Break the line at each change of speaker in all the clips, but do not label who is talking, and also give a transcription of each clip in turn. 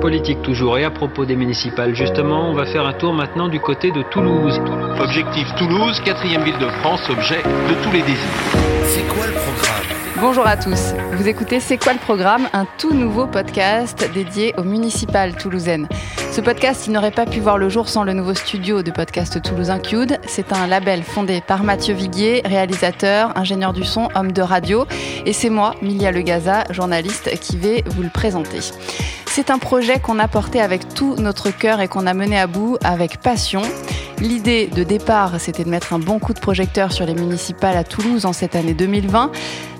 Politique toujours et à propos des municipales justement, on va faire un tour maintenant du côté de Toulouse.
Objectif Toulouse, quatrième ville de France, objet de tous les désirs.
C'est quoi le programme
Bonjour à tous. Vous écoutez C'est quoi le programme Un tout nouveau podcast dédié aux municipales toulousaines. Ce podcast, il n'aurait pas pu voir le jour sans le nouveau studio de podcast toulousain Cube. C'est un label fondé par Mathieu Viguier, réalisateur, ingénieur du son, homme de radio. Et c'est moi, Milia Legaza, journaliste, qui vais vous le présenter. C'est un projet qu'on a porté avec tout notre cœur et qu'on a mené à bout avec passion. L'idée de départ, c'était de mettre un bon coup de projecteur sur les municipales à Toulouse en cette année 2020.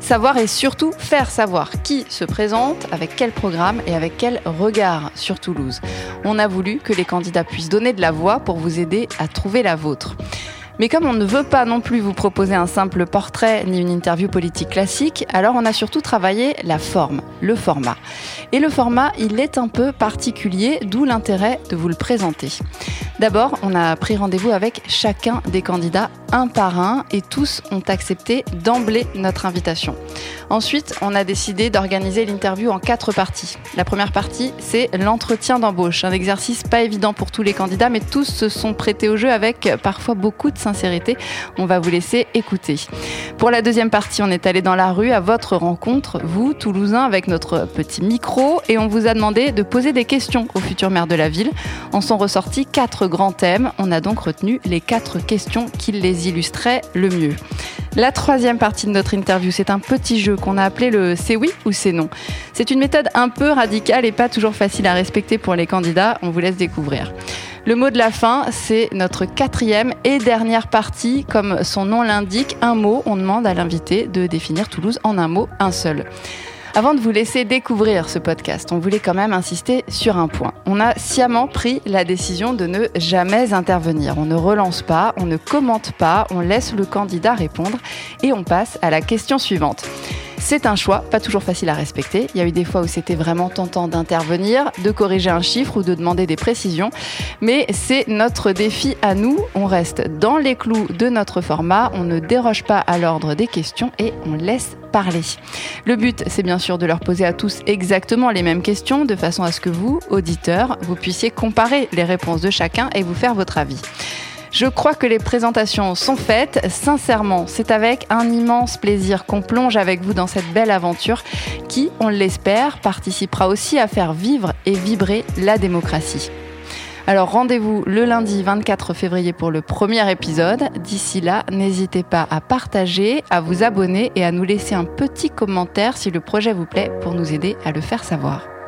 Savoir et surtout faire savoir qui se présente, avec quel programme et avec quel regard sur Toulouse. On a voulu que les candidats puissent donner de la voix pour vous aider à trouver la vôtre. Mais comme on ne veut pas non plus vous proposer un simple portrait ni une interview politique classique, alors on a surtout travaillé la forme, le format. Et le format, il est un peu particulier, d'où l'intérêt de vous le présenter. D'abord, on a pris rendez-vous avec chacun des candidats un par un et tous ont accepté d'emblée notre invitation. Ensuite, on a décidé d'organiser l'interview en quatre parties. La première partie, c'est l'entretien d'embauche, un exercice pas évident pour tous les candidats, mais tous se sont prêtés au jeu avec parfois beaucoup de sincérité. On va vous laisser écouter. Pour la deuxième partie, on est allé dans la rue à votre rencontre, vous, Toulousains, avec notre petit micro, et on vous a demandé de poser des questions au futur maire de la ville. En sont ressortis quatre grands thèmes. On a donc retenu les quatre questions qui les le mieux. La troisième partie de notre interview, c'est un petit jeu qu'on a appelé le c'est oui ou c'est non. C'est une méthode un peu radicale et pas toujours facile à respecter pour les candidats. On vous laisse découvrir. Le mot de la fin, c'est notre quatrième et dernière partie. Comme son nom l'indique, un mot, on demande à l'invité de définir Toulouse en un mot, un seul. Avant de vous laisser découvrir ce podcast, on voulait quand même insister sur un point. On a sciemment pris la décision de ne jamais intervenir. On ne relance pas, on ne commente pas, on laisse le candidat répondre et on passe à la question suivante. C'est un choix, pas toujours facile à respecter. Il y a eu des fois où c'était vraiment tentant d'intervenir, de corriger un chiffre ou de demander des précisions. Mais c'est notre défi à nous. On reste dans les clous de notre format, on ne déroge pas à l'ordre des questions et on laisse parler. Le but, c'est bien sûr de leur poser à tous exactement les mêmes questions, de façon à ce que vous, auditeurs, vous puissiez comparer les réponses de chacun et vous faire votre avis. Je crois que les présentations sont faites. Sincèrement, c'est avec un immense plaisir qu'on plonge avec vous dans cette belle aventure qui, on l'espère, participera aussi à faire vivre et vibrer la démocratie. Alors rendez-vous le lundi 24 février pour le premier épisode. D'ici là, n'hésitez pas à partager, à vous abonner et à nous laisser un petit commentaire si le projet vous plaît pour nous aider à le faire savoir.